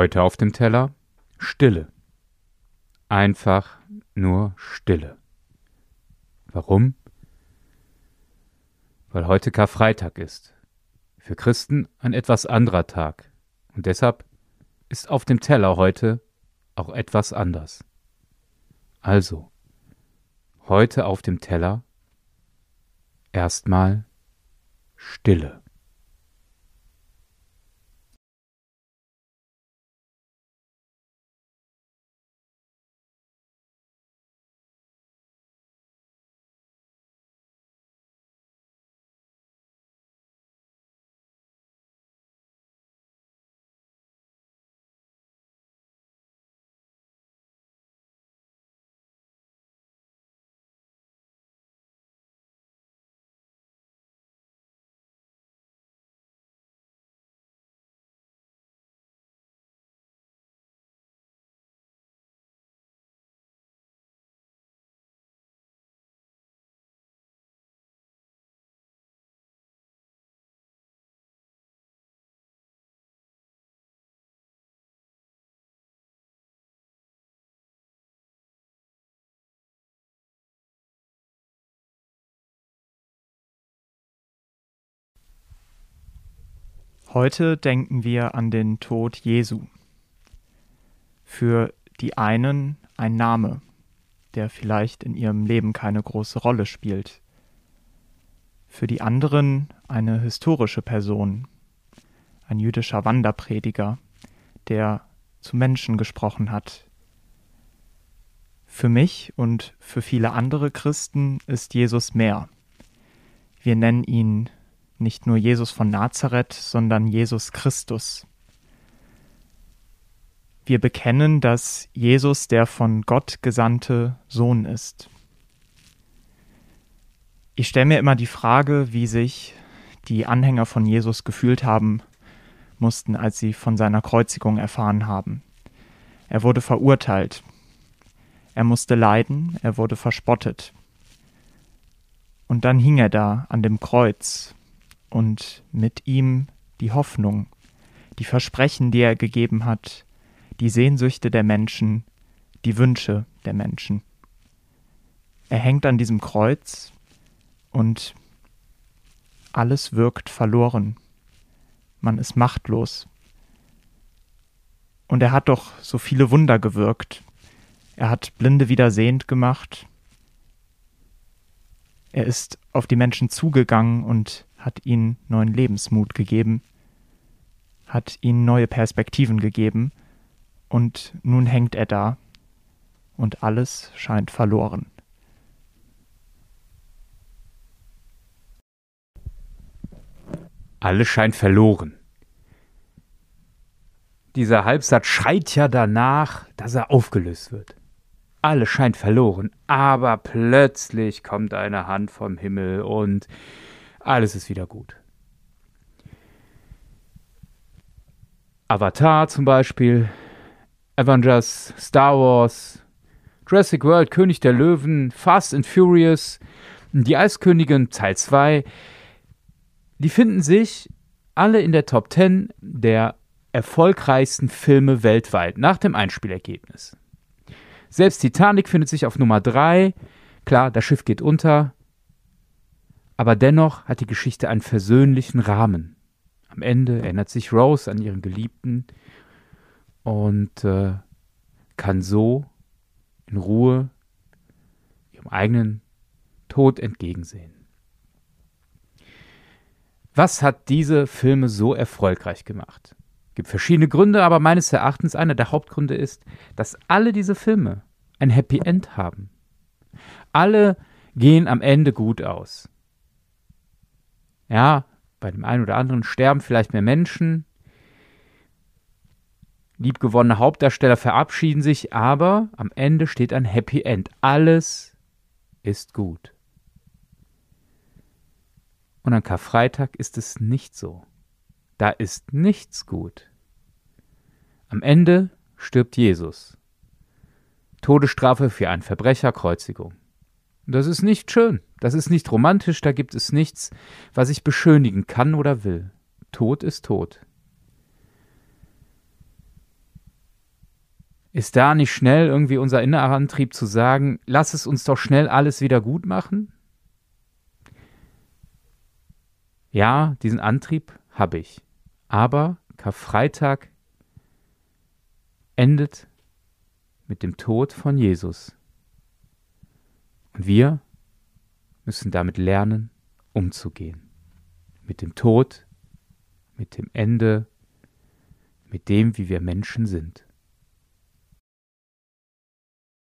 Heute auf dem Teller Stille. Einfach nur Stille. Warum? Weil heute Karfreitag ist. Für Christen ein etwas anderer Tag. Und deshalb ist auf dem Teller heute auch etwas anders. Also, heute auf dem Teller erstmal Stille. Heute denken wir an den Tod Jesu. Für die einen ein Name, der vielleicht in ihrem Leben keine große Rolle spielt. Für die anderen eine historische Person, ein jüdischer Wanderprediger, der zu Menschen gesprochen hat. Für mich und für viele andere Christen ist Jesus mehr. Wir nennen ihn nicht nur Jesus von Nazareth, sondern Jesus Christus. Wir bekennen, dass Jesus der von Gott gesandte Sohn ist. Ich stelle mir immer die Frage, wie sich die Anhänger von Jesus gefühlt haben mussten, als sie von seiner Kreuzigung erfahren haben. Er wurde verurteilt. Er musste leiden, er wurde verspottet. Und dann hing er da an dem Kreuz und mit ihm die Hoffnung, die Versprechen, die er gegeben hat, die Sehnsüchte der Menschen, die Wünsche der Menschen. Er hängt an diesem Kreuz und alles wirkt verloren. Man ist machtlos. Und er hat doch so viele Wunder gewirkt. Er hat Blinde wieder sehend gemacht. Er ist auf die Menschen zugegangen und hat ihnen neuen Lebensmut gegeben, hat ihnen neue Perspektiven gegeben, und nun hängt er da, und alles scheint verloren. Alles scheint verloren. Dieser Halbsatz schreit ja danach, dass er aufgelöst wird. Alles scheint verloren, aber plötzlich kommt eine Hand vom Himmel und alles ist wieder gut. Avatar zum Beispiel, Avengers, Star Wars, Jurassic World, König der Löwen, Fast and Furious, Die Eiskönigin Teil 2, die finden sich alle in der Top 10 der erfolgreichsten Filme weltweit nach dem Einspielergebnis. Selbst Titanic findet sich auf Nummer 3. Klar, das Schiff geht unter, aber dennoch hat die Geschichte einen versöhnlichen Rahmen. Am Ende erinnert sich Rose an ihren Geliebten und äh, kann so in Ruhe ihrem eigenen Tod entgegensehen. Was hat diese Filme so erfolgreich gemacht? Es gibt verschiedene Gründe, aber meines Erachtens einer der Hauptgründe ist, dass alle diese Filme ein Happy End haben. Alle gehen am Ende gut aus. Ja, bei dem einen oder anderen sterben vielleicht mehr Menschen. Liebgewonnene Hauptdarsteller verabschieden sich, aber am Ende steht ein Happy End. Alles ist gut. Und an Karfreitag ist es nicht so. Da ist nichts gut. Am Ende stirbt Jesus. Todesstrafe für einen Verbrecher, Kreuzigung. Das ist nicht schön, das ist nicht romantisch, da gibt es nichts, was ich beschönigen kann oder will. Tod ist Tod. Ist da nicht schnell irgendwie unser innerer Antrieb zu sagen, lass es uns doch schnell alles wieder gut machen? Ja, diesen Antrieb habe ich. Aber Karfreitag endet mit dem Tod von Jesus. Und wir müssen damit lernen, umzugehen. Mit dem Tod, mit dem Ende, mit dem, wie wir Menschen sind.